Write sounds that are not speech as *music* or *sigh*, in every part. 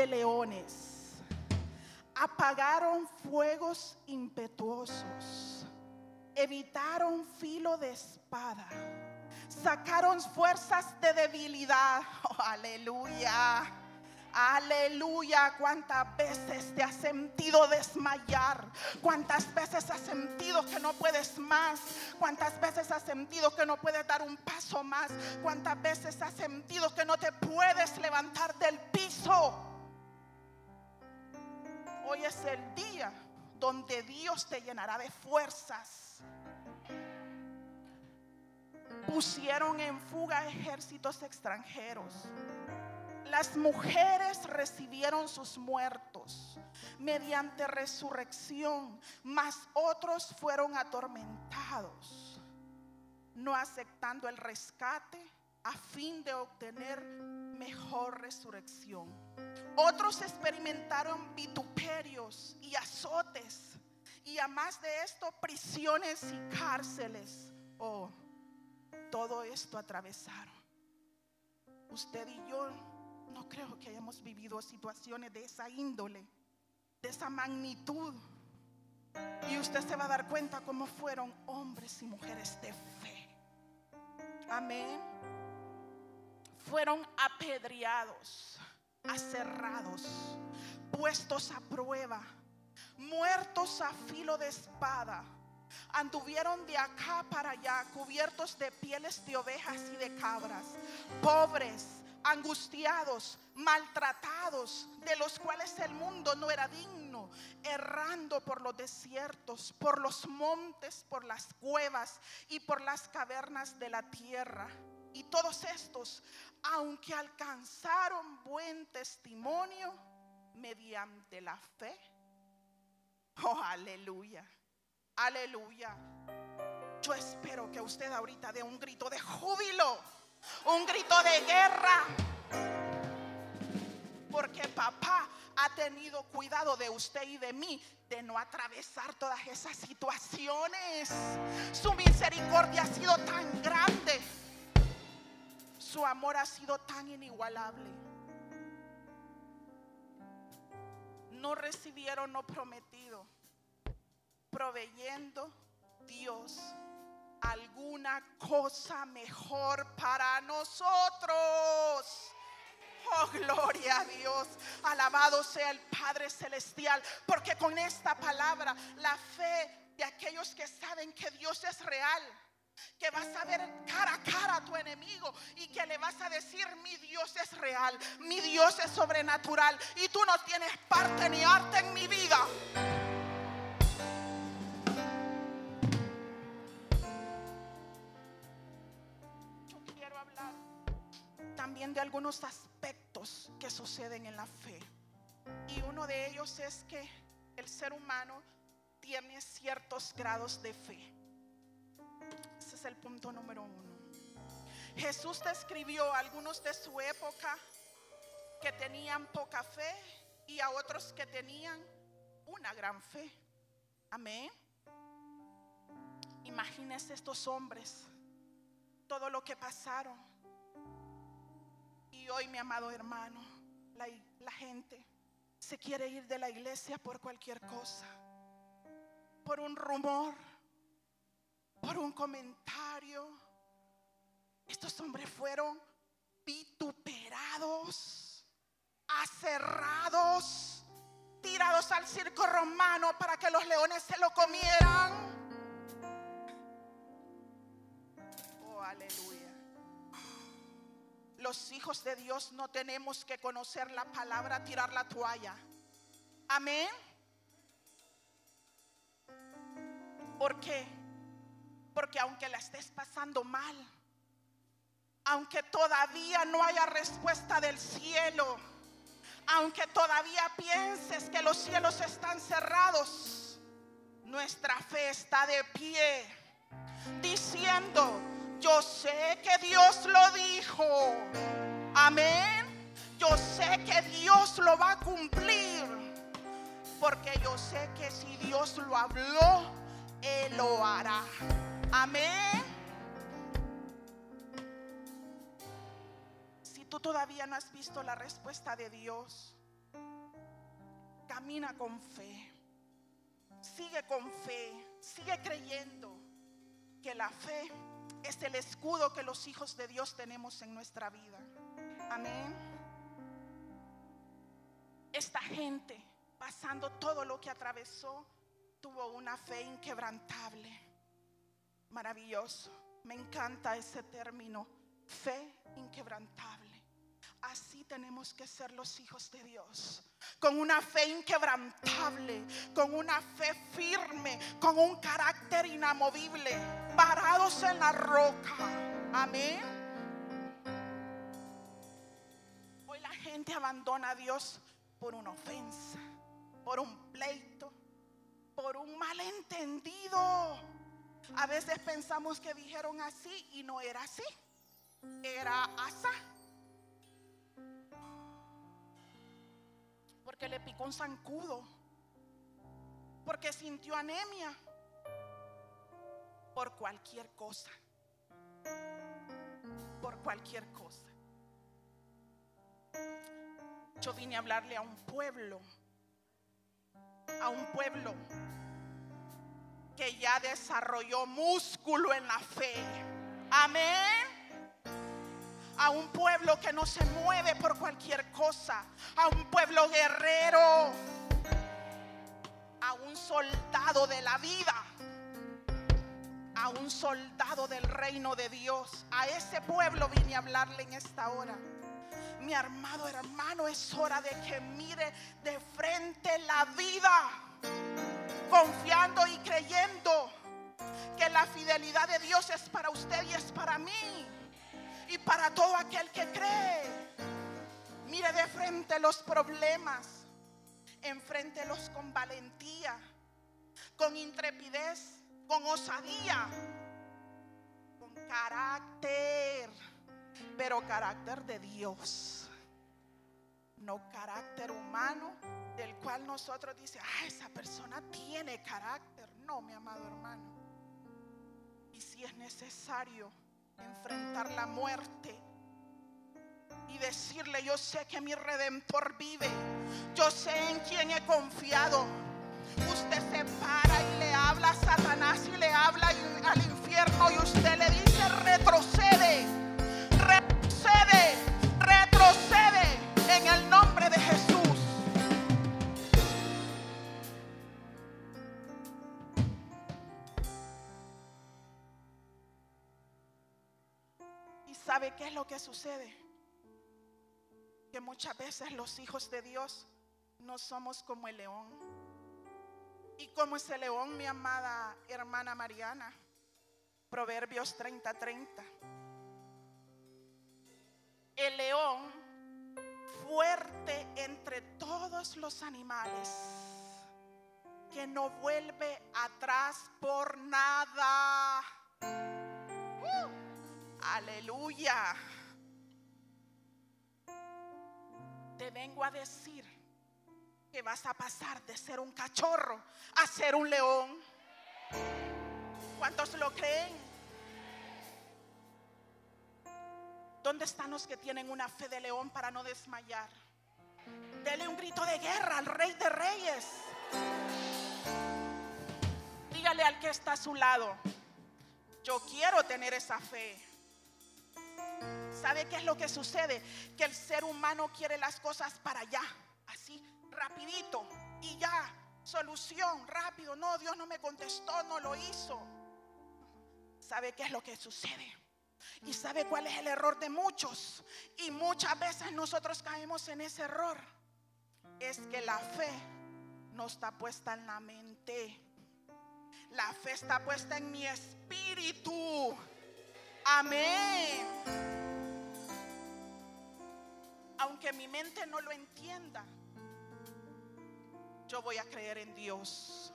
de leones, apagaron fuegos impetuosos, evitaron filo de espada, sacaron fuerzas de debilidad. *laughs* Oh, aleluya. Aleluya, cuántas veces te has sentido desmayar, cuántas veces has sentido que no puedes más, cuántas veces has sentido que no puedes dar un paso más, cuántas veces has sentido que no te puedes levantar del piso. Hoy es el día donde Dios te llenará de fuerzas. Pusieron en fuga ejércitos extranjeros las mujeres recibieron sus muertos mediante resurrección, mas otros fueron atormentados, no aceptando el rescate a fin de obtener mejor resurrección. Otros experimentaron vituperios y azotes y a más de esto prisiones y cárceles. Oh, todo esto atravesaron. Usted y yo no creo que hayamos vivido situaciones de esa índole, de esa magnitud. Y usted se va a dar cuenta cómo fueron hombres y mujeres de fe. Amén. Fueron apedreados, aserrados, puestos a prueba, muertos a filo de espada. Anduvieron de acá para allá, cubiertos de pieles de ovejas y de cabras, pobres angustiados, maltratados, de los cuales el mundo no era digno, errando por los desiertos, por los montes, por las cuevas y por las cavernas de la tierra. Y todos estos, aunque alcanzaron buen testimonio mediante la fe, oh aleluya, aleluya. Yo espero que usted ahorita dé un grito de júbilo un grito de guerra. Porque papá ha tenido cuidado de usted y de mí de no atravesar todas esas situaciones. Su misericordia ha sido tan grande. Su amor ha sido tan inigualable. No recibieron lo prometido, proveyendo Dios alguna cosa mejor para nosotros. Oh, gloria a Dios. Alabado sea el Padre Celestial. Porque con esta palabra, la fe de aquellos que saben que Dios es real. Que vas a ver cara a cara a tu enemigo y que le vas a decir, mi Dios es real, mi Dios es sobrenatural y tú no tienes parte ni arte en mi vida. también de algunos aspectos que suceden en la fe. Y uno de ellos es que el ser humano tiene ciertos grados de fe. Es el punto número uno. Jesús describió a algunos de su época que tenían poca fe y a otros que tenían una gran fe. Amén. Imagínense estos hombres, todo lo que pasaron hoy, mi amado hermano, la gente se quiere ir de la iglesia por cualquier cosa, por un rumor, por un comentario. Estos hombres fueron vituperados, aserrados, tirados al circo romano para que los leones se lo comieran. Oh, aleluya los hijos de Dios no tenemos que conocer la palabra, tirar la toalla. Amén. ¿Por qué? Porque aunque la estés pasando mal, aunque todavía no haya respuesta del cielo, aunque todavía pienses que los cielos están cerrados, nuestra fe está de pie, diciendo, yo sé que Dios lo dijo. Amén. Yo sé que Dios lo va a cumplir. Porque yo sé que si Dios lo habló, Él lo hará. Amén. Si tú todavía no has visto la respuesta de Dios, camina con fe. Sigue con fe, sigue creyendo que la fe es el escudo que los hijos de Dios tenemos en nuestra vida. Amén. Esta gente, pasando todo lo que atravesó, tuvo una fe inquebrantable. Maravilloso. Me encanta ese término, fe inquebrantable. Así tenemos que ser los hijos de Dios. Con una fe inquebrantable, con una fe firme, con un carácter inamovible, parados en la roca. Amén. Hoy la gente abandona a Dios por una ofensa, por un pleito, por un malentendido. A veces pensamos que dijeron así y no era así. Era asa. porque le picó un zancudo, porque sintió anemia, por cualquier cosa, por cualquier cosa. Yo vine a hablarle a un pueblo, a un pueblo que ya desarrolló músculo en la fe. Amén a un pueblo que no se mueve por cualquier cosa, a un pueblo guerrero, a un soldado de la vida, a un soldado del reino de Dios. A ese pueblo vine a hablarle en esta hora. Mi armado hermano, es hora de que mire de frente la vida, confiando y creyendo que la fidelidad de Dios es para usted y es para mí y para todo aquel que cree. Mire de frente los problemas, enfréntelos con valentía, con intrepidez, con osadía, con carácter, pero carácter de Dios, no carácter humano del cual nosotros dice, ah, esa persona tiene carácter. No, mi amado hermano. Y si es necesario, enfrentar la muerte y decirle, yo sé que mi redentor vive, yo sé en quién he confiado. Usted se para y le habla a Satanás y le habla al infierno y usted le dice, retrocede, ¿Sabe qué es lo que sucede? Que muchas veces los hijos de Dios no somos como el león. Y como ese león, mi amada hermana Mariana, Proverbios 30:30. 30. El león fuerte entre todos los animales, que no vuelve atrás por nada. Aleluya. Te vengo a decir que vas a pasar de ser un cachorro a ser un león. ¿Cuántos lo creen? ¿Dónde están los que tienen una fe de león para no desmayar? Dele un grito de guerra al rey de reyes. Dígale al que está a su lado, yo quiero tener esa fe. ¿Sabe qué es lo que sucede? Que el ser humano quiere las cosas para allá, así, rapidito y ya, solución, rápido. No, Dios no me contestó, no lo hizo. ¿Sabe qué es lo que sucede? Y sabe cuál es el error de muchos. Y muchas veces nosotros caemos en ese error. Es que la fe no está puesta en la mente. La fe está puesta en mi espíritu. Amén aunque mi mente no lo entienda, yo voy a creer en Dios.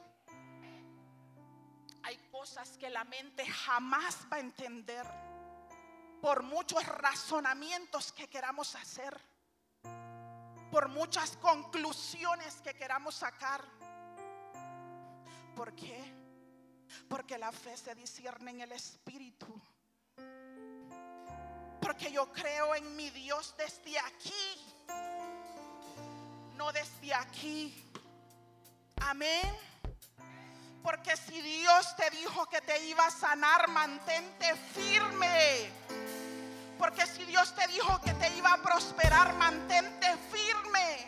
Hay cosas que la mente jamás va a entender por muchos razonamientos que queramos hacer, por muchas conclusiones que queramos sacar. ¿Por qué? Porque la fe se discierne en el espíritu porque yo creo en mi Dios desde aquí. No desde aquí. Amén. Porque si Dios te dijo que te iba a sanar, mantente firme. Porque si Dios te dijo que te iba a prosperar, mantente firme.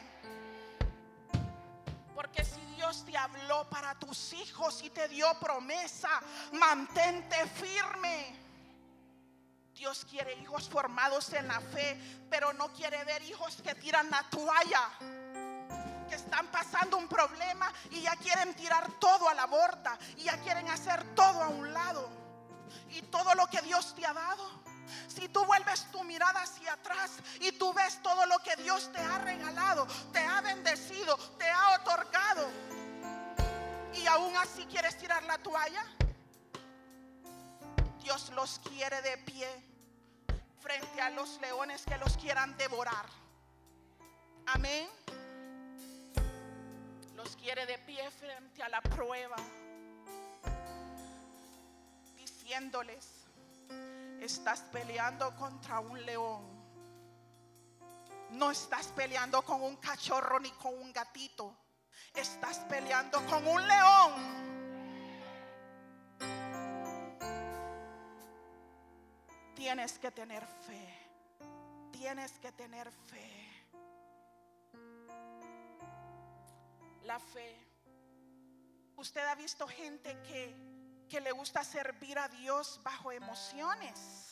Porque si Dios te habló para tus hijos y te dio promesa, mantente firme. Dios quiere hijos formados en la fe, pero no quiere ver hijos que tiran la toalla que están pasando un problema y ya quieren tirar todo a la borda y ya quieren hacer todo a un lado. Y todo lo que Dios te ha dado, si tú vuelves tu mirada hacia atrás y tú ves todo lo que Dios te ha regalado, te ha bendecido, te ha otorgado, y aún así quieres tirar la toalla, Dios los quiere de pie frente a los leones que los quieran devorar. Amén los quiere de pie frente a la prueba, diciéndoles, estás peleando contra un león. No estás peleando con un cachorro ni con un gatito. Estás peleando con un león. Tienes que tener fe. Tienes que tener fe. la fe. Usted ha visto gente que, que le gusta servir a Dios bajo emociones.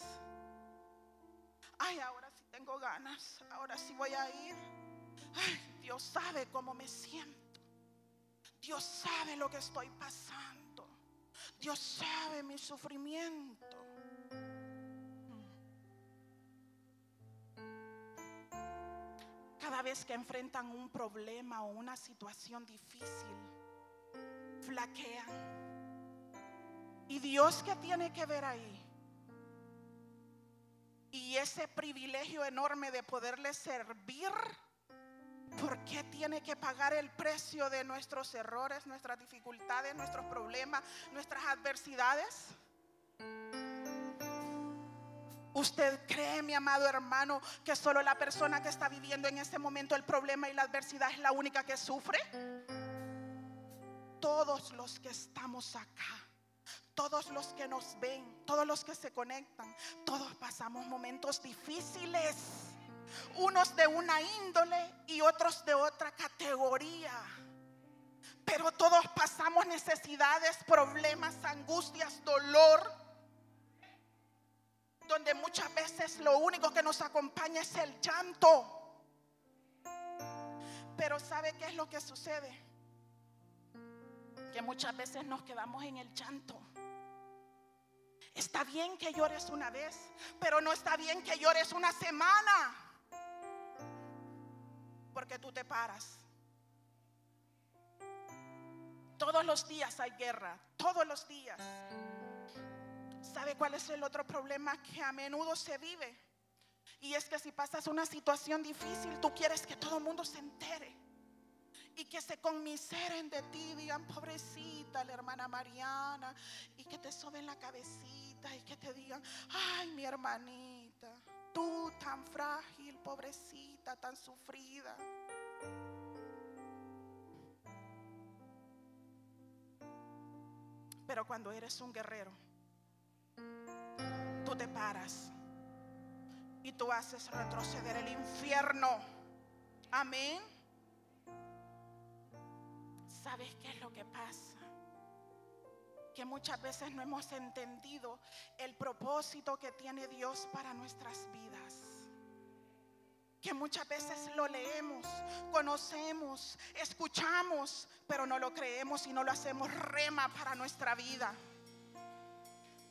Ay, ahora sí tengo ganas, ahora sí voy a ir. Ay, Dios sabe cómo me siento. Dios sabe lo que estoy pasando. Dios sabe mi sufrimiento. Cada vez que enfrentan un problema o una situación difícil, flaquean. ¿Y Dios qué tiene que ver ahí? Y ese privilegio enorme de poderle servir, ¿por qué tiene que pagar el precio de nuestros errores, nuestras dificultades, nuestros problemas, nuestras adversidades? ¿Usted cree, mi amado hermano, que solo la persona que está viviendo en este momento el problema y la adversidad es la única que sufre? Todos los que estamos acá, todos los que nos ven, todos los que se conectan, todos pasamos momentos difíciles. Unos de una índole y otros de otra categoría. Pero todos pasamos necesidades, problemas, angustias, dolor donde muchas veces lo único que nos acompaña es el llanto. Pero ¿sabe qué es lo que sucede? Que muchas veces nos quedamos en el llanto. Está bien que llores una vez, pero no está bien que llores una semana. Porque tú te paras. Todos los días hay guerra, todos los días. ¿Sabe cuál es el otro problema que a menudo se vive? Y es que si pasas una situación difícil, tú quieres que todo el mundo se entere. Y que se conmiseren de ti, digan, pobrecita, la hermana Mariana. Y que te soben la cabecita y que te digan, ay, mi hermanita, tú tan frágil, pobrecita, tan sufrida. Pero cuando eres un guerrero, tú te paras y tú haces retroceder el infierno. Amén. ¿Sabes qué es lo que pasa? Que muchas veces no hemos entendido el propósito que tiene Dios para nuestras vidas. Que muchas veces lo leemos, conocemos, escuchamos, pero no lo creemos y no lo hacemos rema para nuestra vida.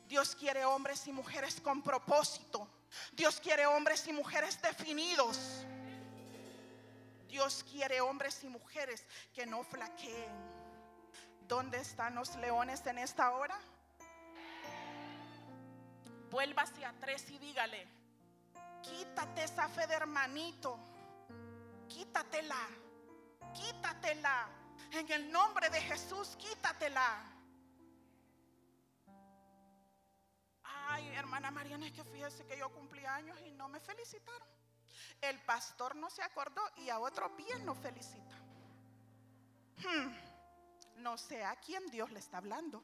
Dios quiere hombres y mujeres con propósito. Dios quiere hombres y mujeres definidos. Dios quiere hombres y mujeres que no flaqueen. ¿Dónde están los leones en esta hora? Vuelva hacia atrás y dígale, quítate esa fe de hermanito, quítatela, quítatela. En el nombre de Jesús, quítatela. Ay, hermana Mariana, es que fíjese que yo cumplí años y no me felicitaron. El pastor no se acordó y a otro bien no felicita. Hmm. no sé a quién Dios le está hablando.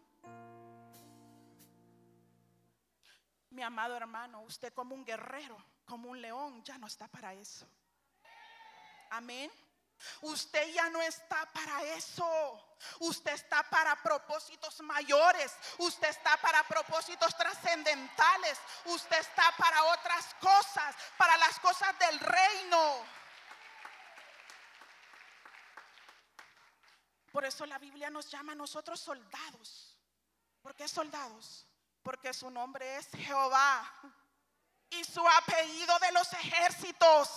Mi amado hermano, usted como un guerrero, como un león, ya no está para eso. Amén. Usted ya no está para eso. Usted está para propósitos mayores. Usted está para propósitos trascendentales. Usted está para otras cosas, para las cosas del reino. Por eso la Biblia nos llama a nosotros soldados. ¿Por qué soldados? Porque su nombre es Jehová y su apellido de los ejércitos.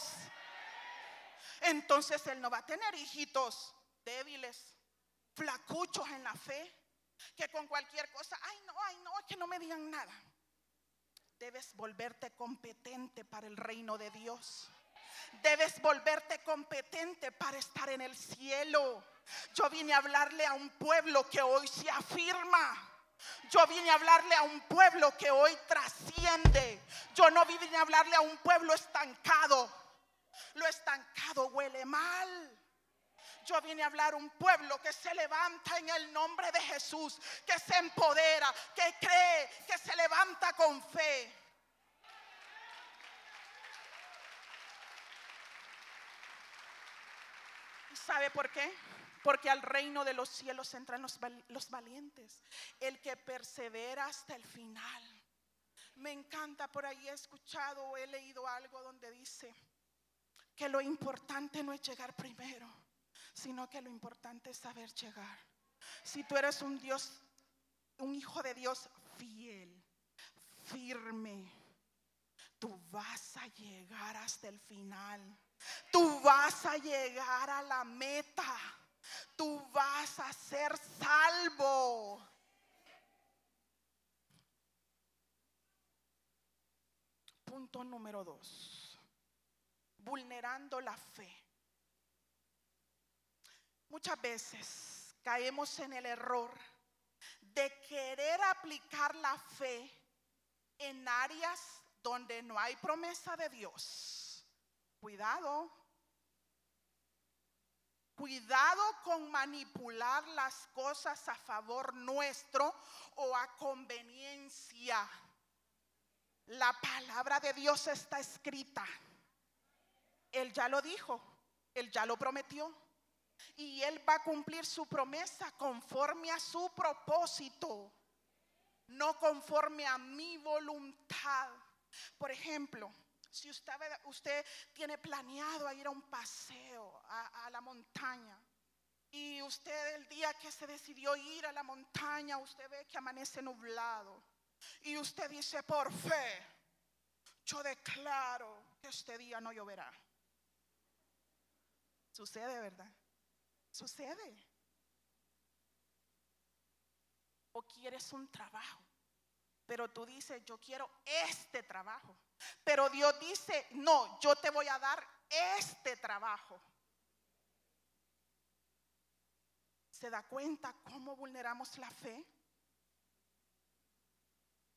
Entonces él no va a tener hijitos débiles, flacuchos en la fe, que con cualquier cosa, ay no, ay no, que no me digan nada. Debes volverte competente para el reino de Dios. Debes volverte competente para estar en el cielo. Yo vine a hablarle a un pueblo que hoy se afirma. Yo vine a hablarle a un pueblo que hoy trasciende. Yo no vine a hablarle a un pueblo estancado. Lo estancado huele mal. Yo vine a hablar un pueblo que se levanta en el nombre de Jesús, que se empodera, que cree, que se levanta con fe. ¿Y sabe por qué? Porque al reino de los cielos entran los, los valientes, el que persevera hasta el final. Me encanta, por ahí he escuchado o he leído algo donde dice que lo importante no es llegar primero, sino que lo importante es saber llegar. Si tú eres un Dios, un hijo de Dios fiel, firme, tú vas a llegar hasta el final. Tú vas a llegar a la meta tú vas a ser salvo. Punto número dos, vulnerando la fe. Muchas veces caemos en el error de querer aplicar la fe en áreas donde no hay promesa de Dios. Cuidado, Cuidado con manipular las cosas a favor nuestro o a conveniencia. La palabra de Dios está escrita. Él ya lo dijo, Él ya lo prometió. Y Él va a cumplir su promesa conforme a su propósito, no conforme a mi voluntad. Por ejemplo, si usted, usted tiene planeado ir a un paseo a, a la montaña y usted el día que se decidió ir a la montaña, usted ve que amanece nublado y usted dice, por fe, yo declaro que este día no lloverá. Sucede, ¿verdad? Sucede. O quieres un trabajo, pero tú dices, yo quiero este trabajo. Pero Dios dice, no, yo te voy a dar este trabajo. ¿Se da cuenta cómo vulneramos la fe?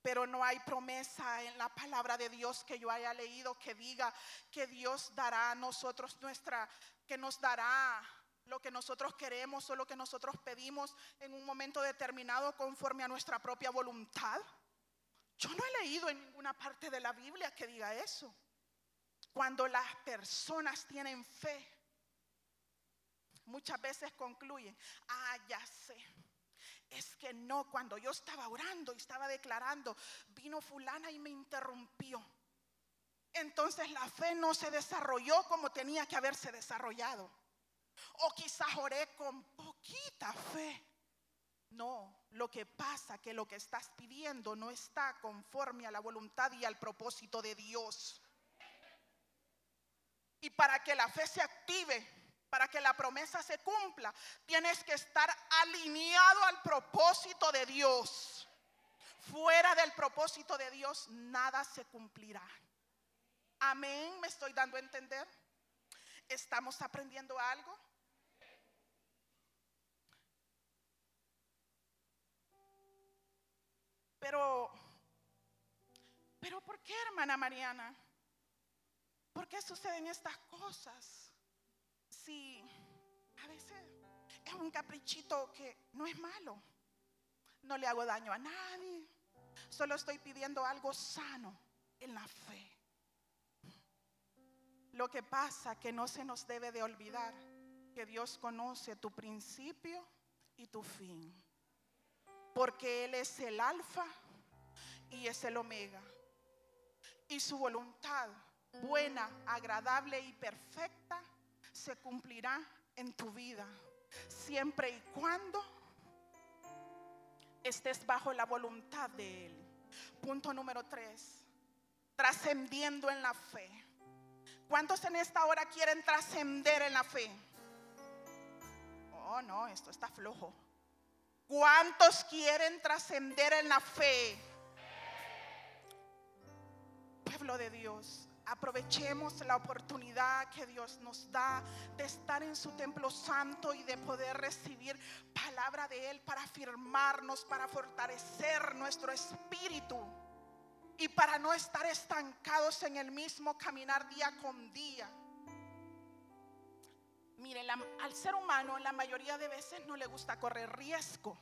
Pero no hay promesa en la palabra de Dios que yo haya leído que diga que Dios dará a nosotros nuestra, que nos dará lo que nosotros queremos o lo que nosotros pedimos en un momento determinado conforme a nuestra propia voluntad. Yo no he leído en ninguna parte de la Biblia que diga eso. Cuando las personas tienen fe, muchas veces concluyen, ah, ya sé. Es que no, cuando yo estaba orando y estaba declarando, vino fulana y me interrumpió. Entonces la fe no se desarrolló como tenía que haberse desarrollado. O quizás oré con poquita fe. No, lo que pasa que lo que estás pidiendo no está conforme a la voluntad y al propósito de Dios. Y para que la fe se active, para que la promesa se cumpla, tienes que estar alineado al propósito de Dios. Fuera del propósito de Dios, nada se cumplirá. Amén, me estoy dando a entender. ¿Estamos aprendiendo algo? Pero, pero ¿por qué, hermana Mariana? ¿Por qué suceden estas cosas? Si a veces es un caprichito que no es malo. No le hago daño a nadie. Solo estoy pidiendo algo sano en la fe. Lo que pasa que no se nos debe de olvidar que Dios conoce tu principio y tu fin. Porque Él es el alfa y es el omega. Y su voluntad buena, agradable y perfecta se cumplirá en tu vida. Siempre y cuando estés bajo la voluntad de Él. Punto número tres, trascendiendo en la fe. ¿Cuántos en esta hora quieren trascender en la fe? Oh, no, esto está flojo. ¿Cuántos quieren trascender en la fe? Pueblo de Dios, aprovechemos la oportunidad que Dios nos da de estar en su templo santo y de poder recibir palabra de Él para afirmarnos, para fortalecer nuestro espíritu y para no estar estancados en el mismo caminar día con día. Mire, al ser humano la mayoría de veces no le gusta correr riesgo.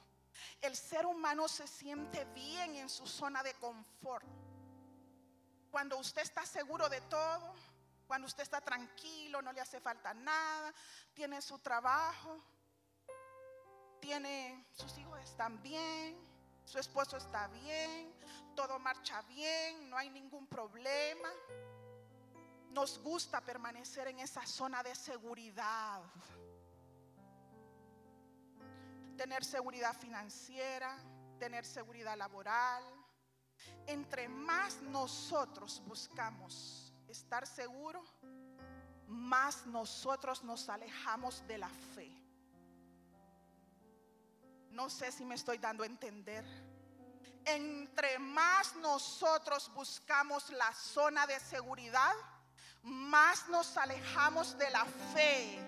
El ser humano se siente bien en su zona de confort. Cuando usted está seguro de todo, cuando usted está tranquilo, no le hace falta nada, tiene su trabajo, tiene sus hijos están bien, su esposo está bien, todo marcha bien, no hay ningún problema. Nos gusta permanecer en esa zona de seguridad. Tener seguridad financiera, tener seguridad laboral. Entre más nosotros buscamos estar seguros, más nosotros nos alejamos de la fe. No sé si me estoy dando a entender. Entre más nosotros buscamos la zona de seguridad, más nos alejamos de la fe.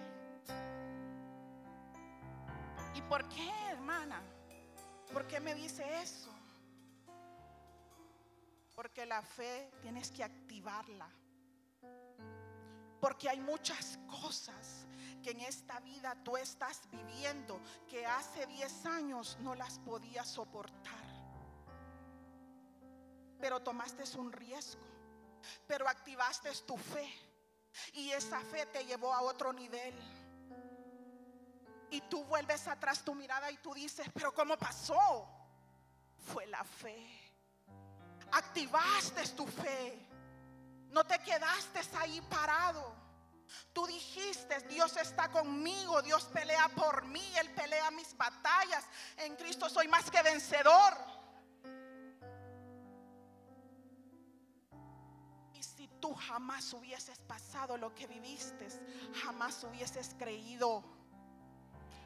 ¿Y por qué, hermana? ¿Por qué me dice eso? Porque la fe tienes que activarla. Porque hay muchas cosas que en esta vida tú estás viviendo que hace 10 años no las podías soportar. Pero tomaste un riesgo pero activaste tu fe. Y esa fe te llevó a otro nivel. Y tú vuelves atrás tu mirada y tú dices, pero ¿cómo pasó? Fue la fe. Activaste tu fe. No te quedaste ahí parado. Tú dijiste, Dios está conmigo, Dios pelea por mí, Él pelea mis batallas. En Cristo soy más que vencedor. tú jamás hubieses pasado lo que viviste, jamás hubieses creído.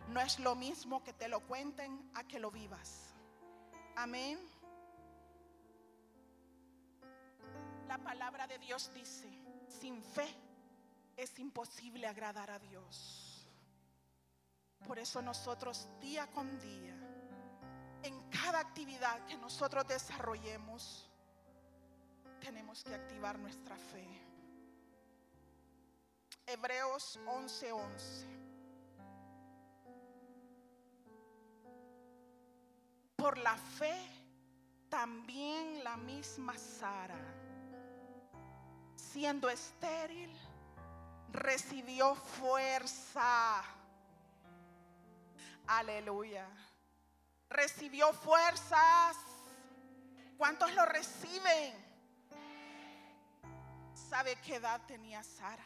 No es lo mismo que te lo cuenten a que lo vivas. Amén. La palabra de Dios dice, sin fe es imposible agradar a Dios. Por eso nosotros día con día, en cada actividad que nosotros desarrollemos, tenemos que activar nuestra fe. Hebreos 11:11. Por la fe, también la misma Sara, siendo estéril, recibió fuerza. Aleluya. Recibió fuerzas. ¿Cuántos lo reciben? ¿Sabe qué edad tenía Sara?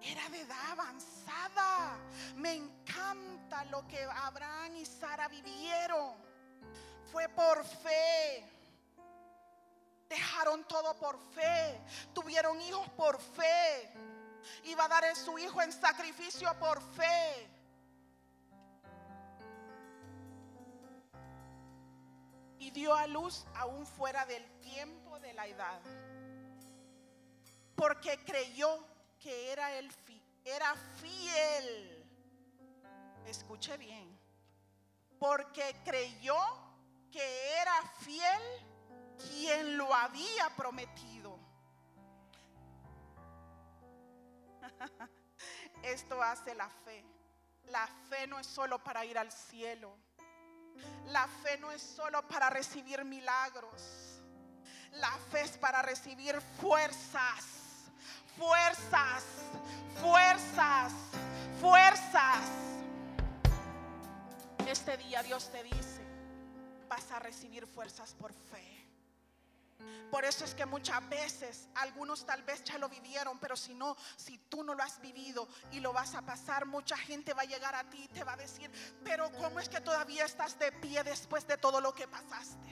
Era de edad avanzada. Me encanta lo que Abraham y Sara vivieron. Fue por fe. Dejaron todo por fe. Tuvieron hijos por fe. Iba a dar a su hijo en sacrificio por fe. Y dio a luz aún fuera del tiempo de la edad porque creyó que era, el era fiel. Escuche bien. Porque creyó que era fiel quien lo había prometido. *laughs* Esto hace la fe. La fe no es solo para ir al cielo. La fe no es solo para recibir milagros. La fe es para recibir fuerzas, fuerzas, fuerzas, fuerzas. Este día Dios te dice, vas a recibir fuerzas por fe. Por eso es que muchas veces, algunos tal vez ya lo vivieron, pero si no, si tú no lo has vivido y lo vas a pasar, mucha gente va a llegar a ti y te va a decir, pero ¿cómo es que todavía estás de pie después de todo lo que pasaste?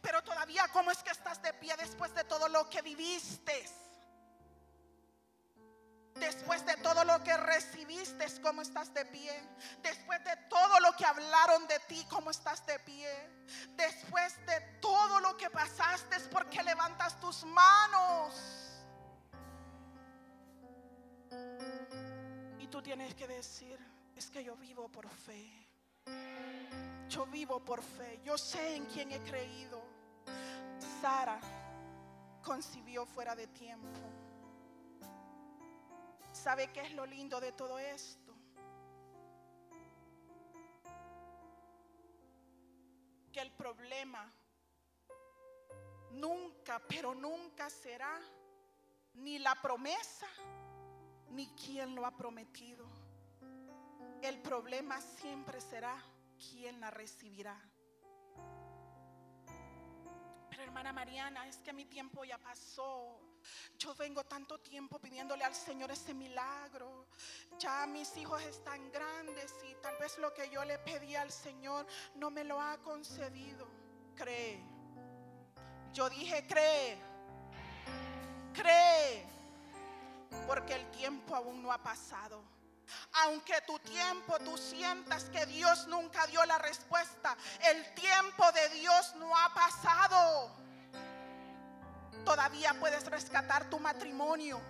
Pero todavía, ¿cómo es que estás de pie después de todo lo que viviste? Después de todo lo que recibiste, ¿cómo estás de pie? Después de todo lo que hablaron de ti, ¿cómo estás de pie? Después de todo lo que pasaste, ¿por qué levantas tus manos? Y tú tienes que decir, es que yo vivo por fe. Yo vivo por fe. Yo sé en quién he creído. Sara concibió fuera de tiempo. ¿Sabe qué es lo lindo de todo esto? Que el problema nunca, pero nunca será ni la promesa, ni quien lo ha prometido. El problema siempre será quien la recibirá. Pero hermana Mariana, es que mi tiempo ya pasó. Yo vengo tanto tiempo pidiéndole al Señor ese milagro. Ya mis hijos están grandes y tal vez lo que yo le pedí al Señor no me lo ha concedido. Cree. Yo dije, cree. Cree. Porque el tiempo aún no ha pasado. Aunque tu tiempo tú sientas que Dios nunca dio la respuesta, el tiempo de Dios no ha pasado. Todavía puedes rescatar tu matrimonio.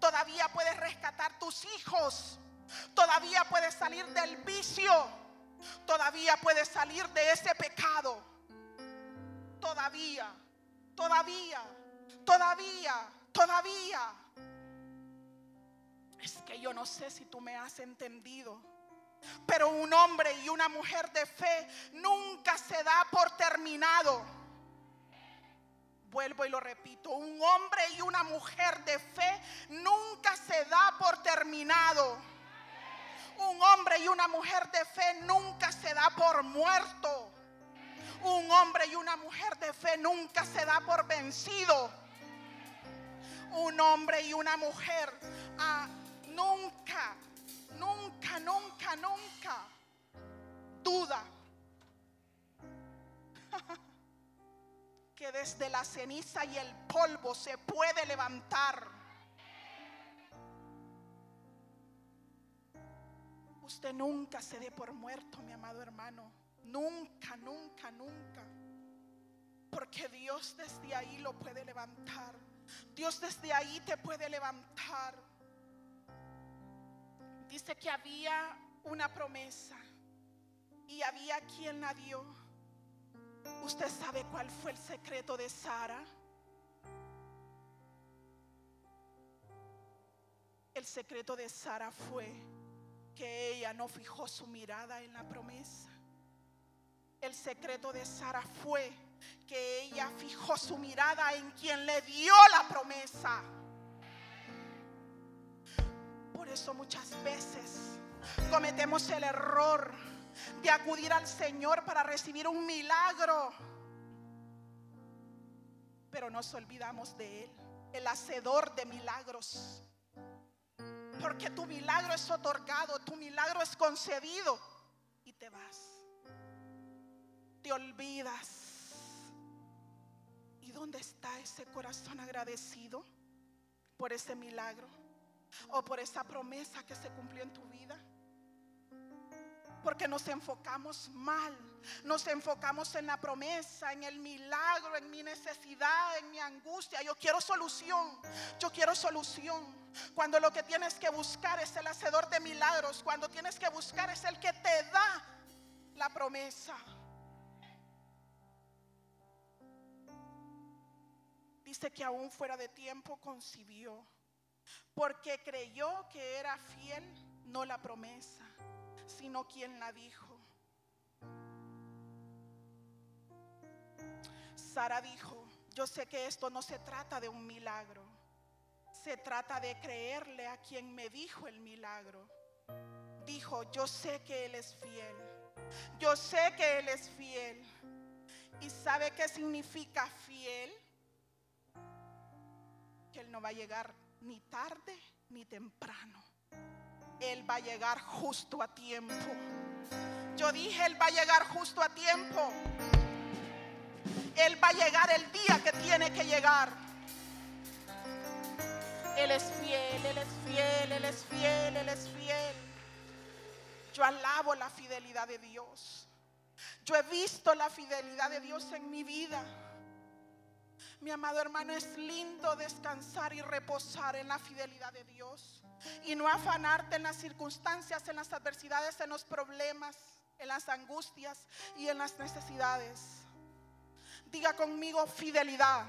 Todavía puedes rescatar tus hijos. Todavía puedes salir del vicio. Todavía puedes salir de ese pecado. Todavía, todavía, todavía, todavía. Es que yo no sé si tú me has entendido. Pero un hombre y una mujer de fe nunca se da por terminado. Vuelvo y lo repito, un hombre y una mujer de fe nunca se da por terminado. Un hombre y una mujer de fe nunca se da por muerto. Un hombre y una mujer de fe nunca se da por vencido. Un hombre y una mujer ah, nunca, nunca, nunca, nunca duda *laughs* que desde la ceniza y el polvo se puede levantar. Usted nunca se dé por muerto, mi amado hermano. Nunca, nunca, nunca. Porque Dios desde ahí lo puede levantar. Dios desde ahí te puede levantar. Dice que había una promesa y había quien la dio. ¿Usted sabe cuál fue el secreto de Sara? El secreto de Sara fue que ella no fijó su mirada en la promesa. El secreto de Sara fue que ella fijó su mirada en quien le dio la promesa. Por eso muchas veces cometemos el error de acudir al Señor para recibir un milagro. Pero nos olvidamos de Él, el hacedor de milagros. Porque tu milagro es otorgado, tu milagro es concedido y te vas. Te olvidas. ¿Y dónde está ese corazón agradecido por ese milagro o por esa promesa que se cumplió en tu vida? Porque nos enfocamos mal. Nos enfocamos en la promesa, en el milagro, en mi necesidad, en mi angustia. Yo quiero solución. Yo quiero solución. Cuando lo que tienes que buscar es el hacedor de milagros. Cuando tienes que buscar es el que te da la promesa. Dice que aún fuera de tiempo concibió. Porque creyó que era fiel no la promesa, sino quien la dijo. Sara dijo, yo sé que esto no se trata de un milagro, se trata de creerle a quien me dijo el milagro. Dijo, yo sé que Él es fiel, yo sé que Él es fiel. ¿Y sabe qué significa fiel? Que Él no va a llegar ni tarde ni temprano. Él va a llegar justo a tiempo. Yo dije, Él va a llegar justo a tiempo. Él va a llegar el día que tiene que llegar. Él es fiel, Él es fiel, Él es fiel, Él es fiel. Yo alabo la fidelidad de Dios. Yo he visto la fidelidad de Dios en mi vida. Mi amado hermano, es lindo descansar y reposar en la fidelidad de Dios. Y no afanarte en las circunstancias, en las adversidades, en los problemas, en las angustias y en las necesidades. Diga conmigo fidelidad.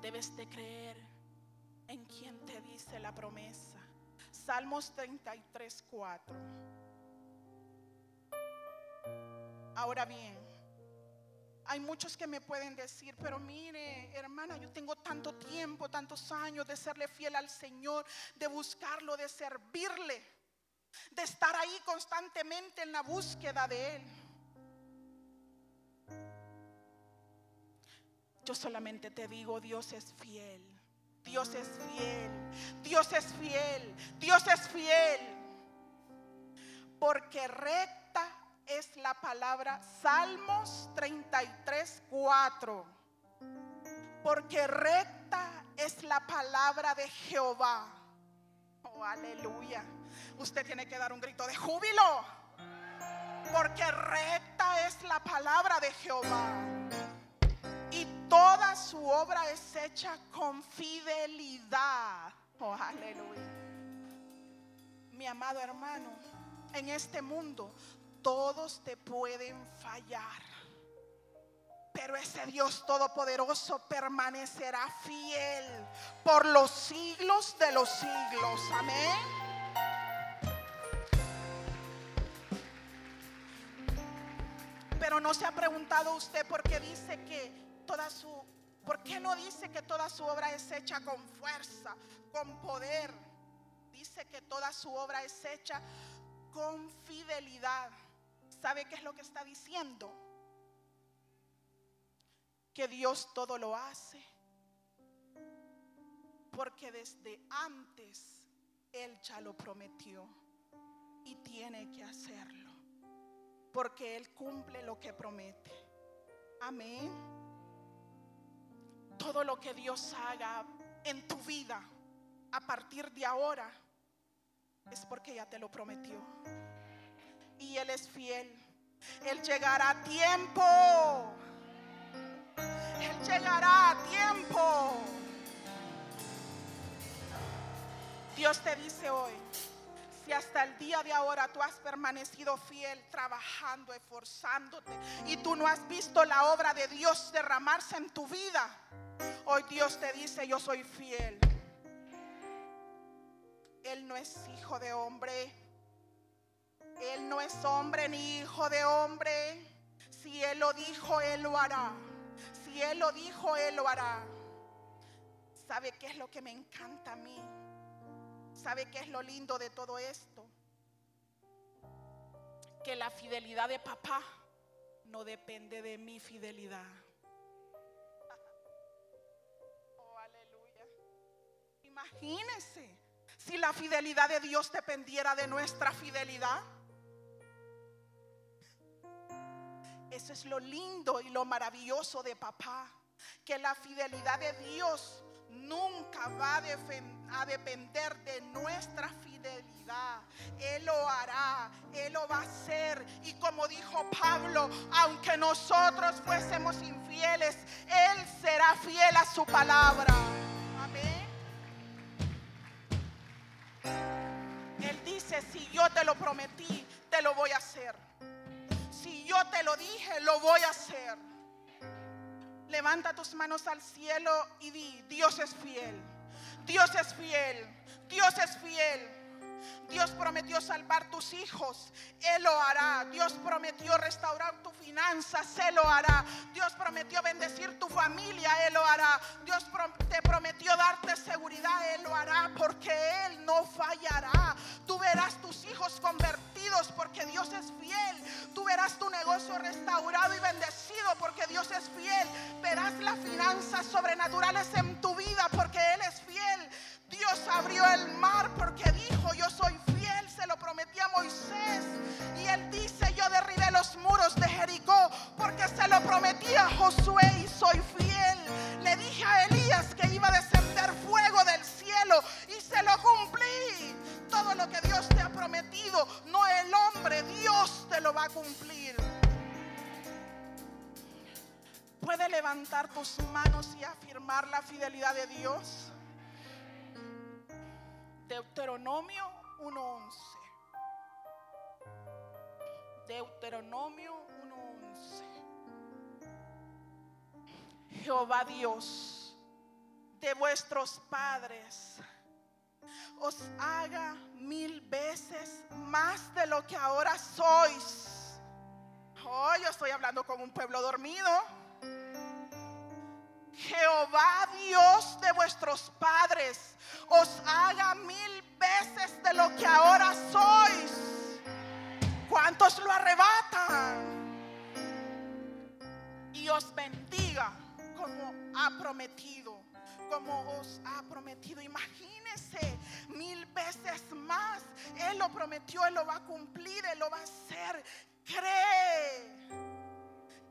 Debes de creer en quien te dice la promesa. Salmos 33, 4. Ahora bien, hay muchos que me pueden decir, pero mire, hermana, yo tengo tanto tiempo, tantos años de serle fiel al Señor, de buscarlo, de servirle, de estar ahí constantemente en la búsqueda de Él. Yo solamente te digo, Dios es fiel. Dios es fiel. Dios es fiel. Dios es fiel. Porque recta es la palabra Salmos 33, 4. Porque recta es la palabra de Jehová. Oh, aleluya. Usted tiene que dar un grito de júbilo. Porque recta es la palabra de Jehová y toda su obra es hecha con fidelidad. Oh, aleluya. Mi amado hermano, en este mundo todos te pueden fallar. Pero ese Dios todopoderoso permanecerá fiel por los siglos de los siglos. Amén. Pero no se ha preguntado usted por qué dice que toda su, ¿por qué no dice que toda su obra es hecha con fuerza, con poder? Dice que toda su obra es hecha con fidelidad. ¿Sabe qué es lo que está diciendo? Que Dios todo lo hace. Porque desde antes Él ya lo prometió y tiene que hacerlo. Porque Él cumple lo que promete. Amén todo lo que Dios haga en tu vida a partir de ahora es porque ya te lo prometió. Y Él es fiel. Él llegará a tiempo. Él llegará a tiempo. Dios te dice hoy, si hasta el día de ahora tú has permanecido fiel, trabajando, esforzándote, y tú no has visto la obra de Dios derramarse en tu vida, Hoy Dios te dice, yo soy fiel. Él no es hijo de hombre. Él no es hombre ni hijo de hombre. Si Él lo dijo, Él lo hará. Si Él lo dijo, Él lo hará. ¿Sabe qué es lo que me encanta a mí? ¿Sabe qué es lo lindo de todo esto? Que la fidelidad de papá no depende de mi fidelidad. *laughs* Imagínese si la fidelidad de Dios dependiera de nuestra fidelidad. Eso es lo lindo y lo maravilloso de papá, que la fidelidad de Dios nunca va a, depender de nuestra fidelidad. Él lo hará, Él lo va a hacer. Y como dijo Pablo, aunque nosotros fuésemos infieles, Él será fiel a su palabra. si yo te lo prometí, te lo voy a hacer. Yo te lo dije, lo voy a hacer. Levanta tus manos al cielo y di, Dios es fiel. Dios es fiel. Dios es fiel. Dios prometió salvar tus hijos, Él lo hará. Dios prometió restaurar tu finanzas, Él lo hará. Dios prometió bendecir tu familia, Él lo hará. Dios te prometió darte seguridad, Él lo hará, porque Él no fallará. Tú verás tus hijos convertidos, porque Dios es fiel. Tú verás tu negocio restaurado y bendecido, porque Dios es fiel. Verás las finanzas sobrenaturales en tu vida, porque Él es fiel. Dios abrió el mar porque dijo, yo soy fiel, se lo prometí a Moisés. Y él dice, yo derribé los muros de Jericó porque se lo prometí a Josué y soy fiel. Deuteronomio 1.11. Jehová Dios de vuestros padres os haga mil veces más de lo que ahora sois. Oh, yo estoy hablando con un pueblo dormido. Jehová Dios de vuestros padres os haga mil veces de lo que ahora sois. ¿Cuántos lo arrebatan? Y os bendiga como ha prometido, como os ha prometido. Imagínese mil veces más. Él lo prometió, Él lo va a cumplir, Él lo va a hacer. Cree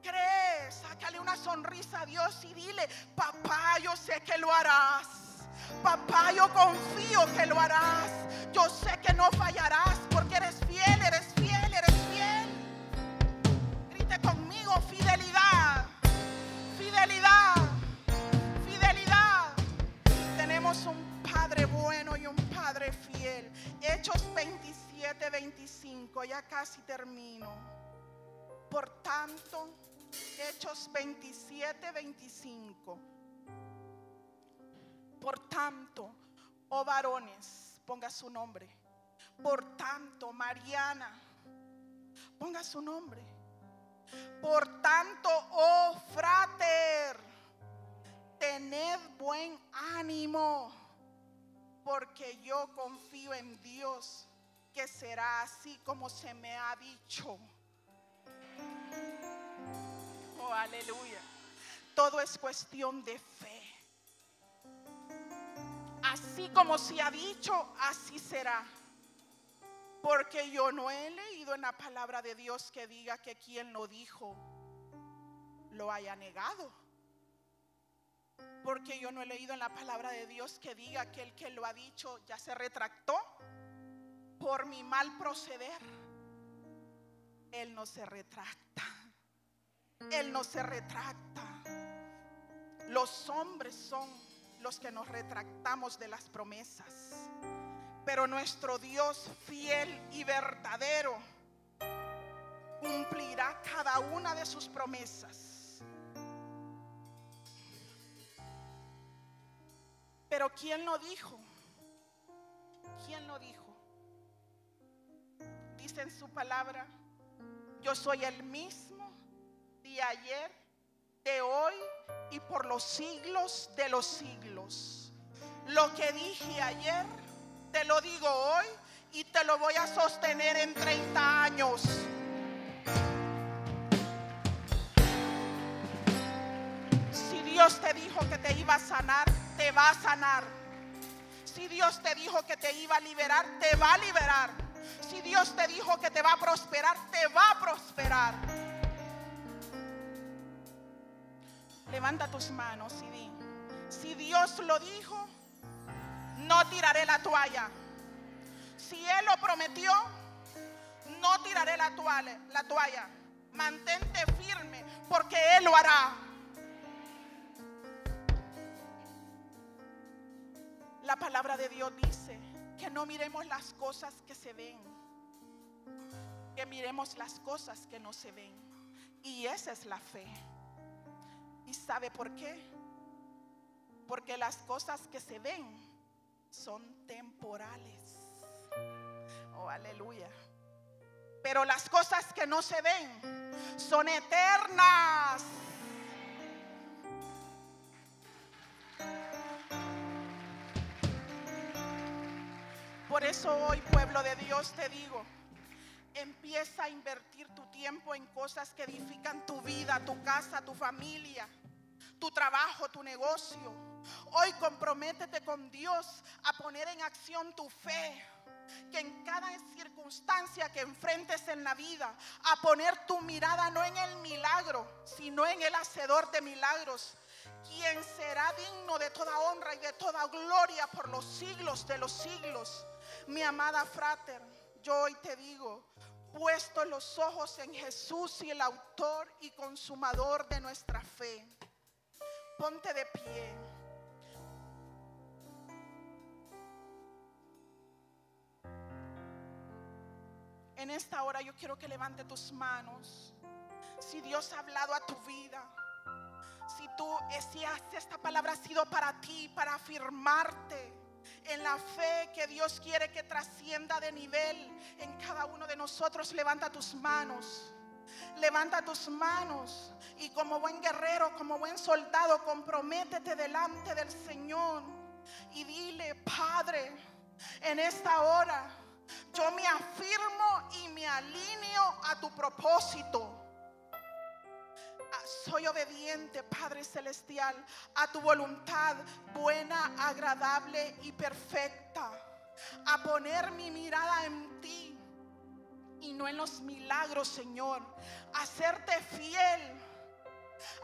cree, sácale una sonrisa a Dios y dile, papá, yo sé que lo harás. Papá, yo confío que lo harás. Yo sé que no fallarás porque eres fiel, eres Hechos 27, 25, ya casi termino. Por tanto, Hechos 27, 25. Por tanto, oh varones, ponga su nombre. Por tanto, Mariana, ponga su nombre. Por tanto, oh frater, tened buen ánimo, porque yo confío en Dios que será así como se me ha dicho aleluya. Todo es cuestión de fe. Así como se ha dicho, así será. Porque yo no he leído en la palabra de Dios que diga que quien lo dijo lo haya negado. Porque yo no he leído en la palabra de Dios que diga que el que lo ha dicho ya se retractó por mi mal proceder. Él no se retracta. Él no se retracta. Los hombres son los que nos retractamos de las promesas. Pero nuestro Dios fiel y verdadero cumplirá cada una de sus promesas. ¿Quién lo dijo? ¿Quién lo dijo? Dice en su palabra, yo soy el mismo de ayer, de hoy y por los siglos de los siglos. Lo que dije ayer, te lo digo hoy y te lo voy a sostener en 30 años. Si Dios te dijo que te iba a sanar, va a sanar. Si Dios te dijo que te iba a liberar, te va a liberar. Si Dios te dijo que te va a prosperar, te va a prosperar. Levanta tus manos y di, si Dios lo dijo, no tiraré la toalla. Si Él lo prometió, no tiraré la toalla. La toalla. Mantente firme porque Él lo hará. La palabra de Dios dice que no miremos las cosas que se ven, que miremos las cosas que no se ven. Y esa es la fe. ¿Y sabe por qué? Porque las cosas que se ven son temporales. Oh, aleluya. Pero las cosas que no se ven son eternas. Por eso hoy, pueblo de Dios, te digo, empieza a invertir tu tiempo en cosas que edifican tu vida, tu casa, tu familia, tu trabajo, tu negocio. Hoy comprométete con Dios a poner en acción tu fe que en cada circunstancia que enfrentes en la vida, a poner tu mirada no en el milagro, sino en el hacedor de milagros, quien será digno de toda honra y de toda gloria por los siglos de los siglos. Mi amada frater, yo hoy te digo, puesto los ojos en Jesús y el autor y consumador de nuestra fe, ponte de pie. En esta hora yo quiero que levante tus manos. Si Dios ha hablado a tu vida, tú, si esta palabra ha sido para ti, para afirmarte en la fe que Dios quiere que trascienda de nivel en cada uno de nosotros, levanta tus manos. Levanta tus manos y como buen guerrero, como buen soldado, comprométete delante del Señor y dile, Padre, en esta hora yo me afirmo y me alineo a tu propósito. Soy obediente, Padre Celestial, a tu voluntad buena, agradable y perfecta. A poner mi mirada en ti y no en los milagros, Señor. A serte fiel.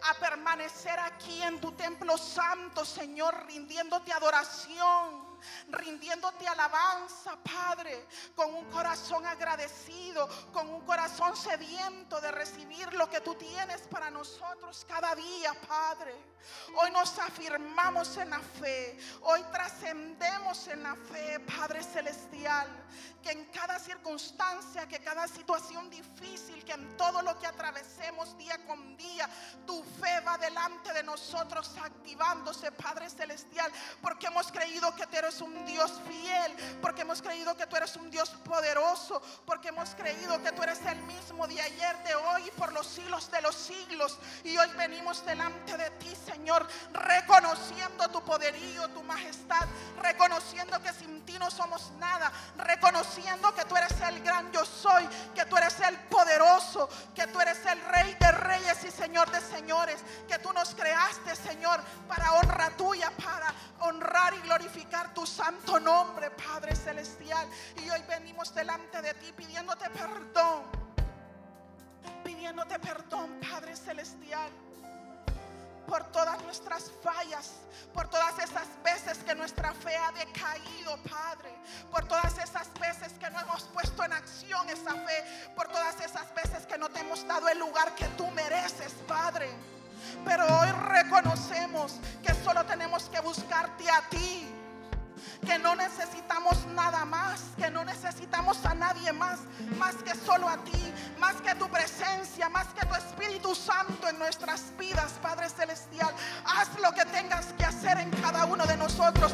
A permanecer aquí en tu templo santo, Señor, rindiéndote adoración rindiéndote alabanza, Padre, con un corazón agradecido, con un corazón sediento de recibir lo que tú tienes para nosotros cada día, Padre. Hoy nos afirmamos en la fe, hoy trascendemos en la fe, Padre Celestial, que en cada circunstancia, que cada situación difícil, que en todo lo que atravesemos día con día, tu fe va delante de nosotros activándose, Padre Celestial, porque hemos creído que te eres un Dios fiel, porque hemos creído que tú eres un Dios poderoso, porque hemos creído que tú eres el mismo de ayer, de hoy y por los siglos de los siglos. Y hoy venimos delante de ti, Señor, reconociendo tu poderío, tu majestad, reconociendo que sin ti no somos nada, reconociendo que tú eres el gran yo soy, que tú eres el poderoso, que tú eres el rey de reyes y señor de señores, que tú nos creaste, Señor, para honra tuya, para honrar y glorificar tu santo nombre, Padre Celestial. Y hoy venimos delante de ti pidiéndote perdón, pidiéndote perdón, Padre Celestial por todas nuestras fallas, por todas esas veces que nuestra fe ha decaído, Padre, por todas esas veces que no hemos puesto en acción esa fe, por todas esas veces que no te hemos dado el lugar que tú mereces, Padre. Pero hoy reconocemos que solo tenemos que buscarte a ti que no necesitamos nada más, que no necesitamos a nadie más, más que solo a ti, más que tu presencia, más que tu Espíritu Santo en nuestras vidas, Padre Celestial. Haz lo que tengas que hacer en cada uno de nosotros.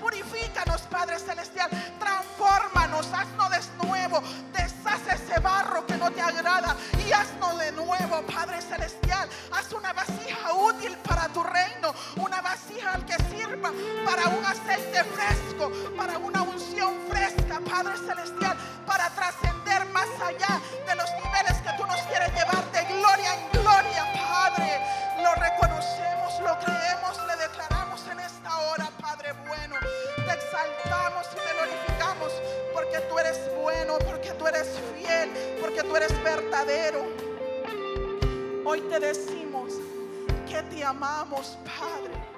Purifícanos, Padre Celestial. Transfórmanos, haznos de nuevo. Deshaz ese barro que no te agrada y haznos de nuevo, Padre Celestial. Haz una vasija útil para tu reino, una vasija al que sirva para un aceite fresco, para una unción fresca, Padre Celestial, para trascender más allá de los niveles que tú nos quieres llevar de gloria en gloria, Padre. Lo reconocemos, lo creemos, le exaltamos y te glorificamos porque tú eres bueno, porque tú eres fiel, porque tú eres verdadero. Hoy te decimos que te amamos, Padre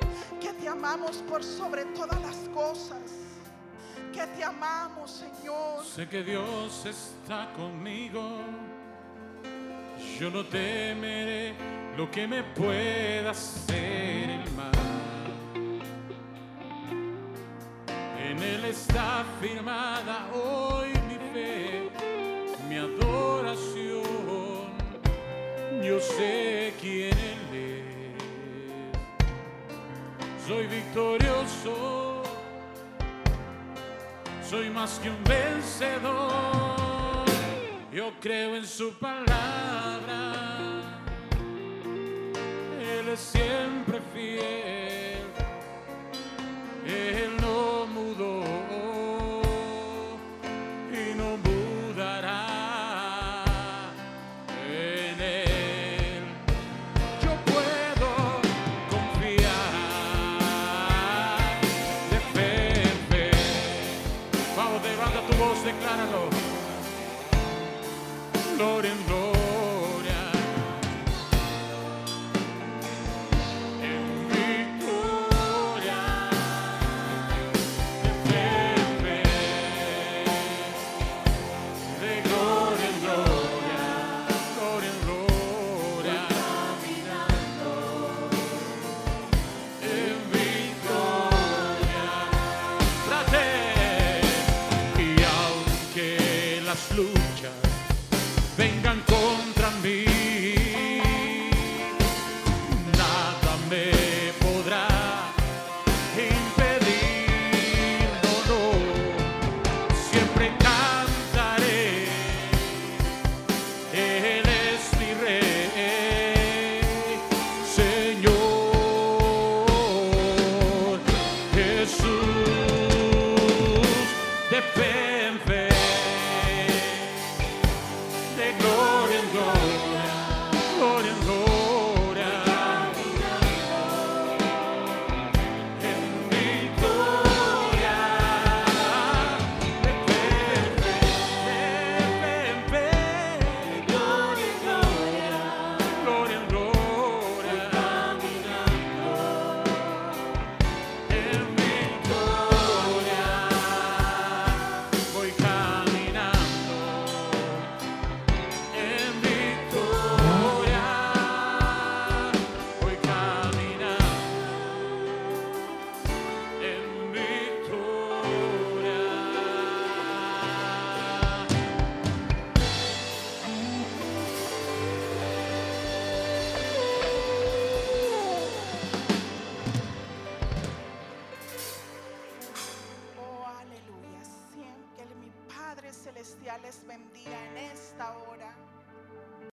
que te amamos por sobre todas las cosas, que te amamos, Señor. Sé que Dios está conmigo, yo no temeré lo que me pueda hacer el mal. En Él está firmada hoy mi fe, mi adoración. Yo sé quién Él es soy victorioso soy más que un vencedor. Yo creo en su palabra, Él es siempre fiel.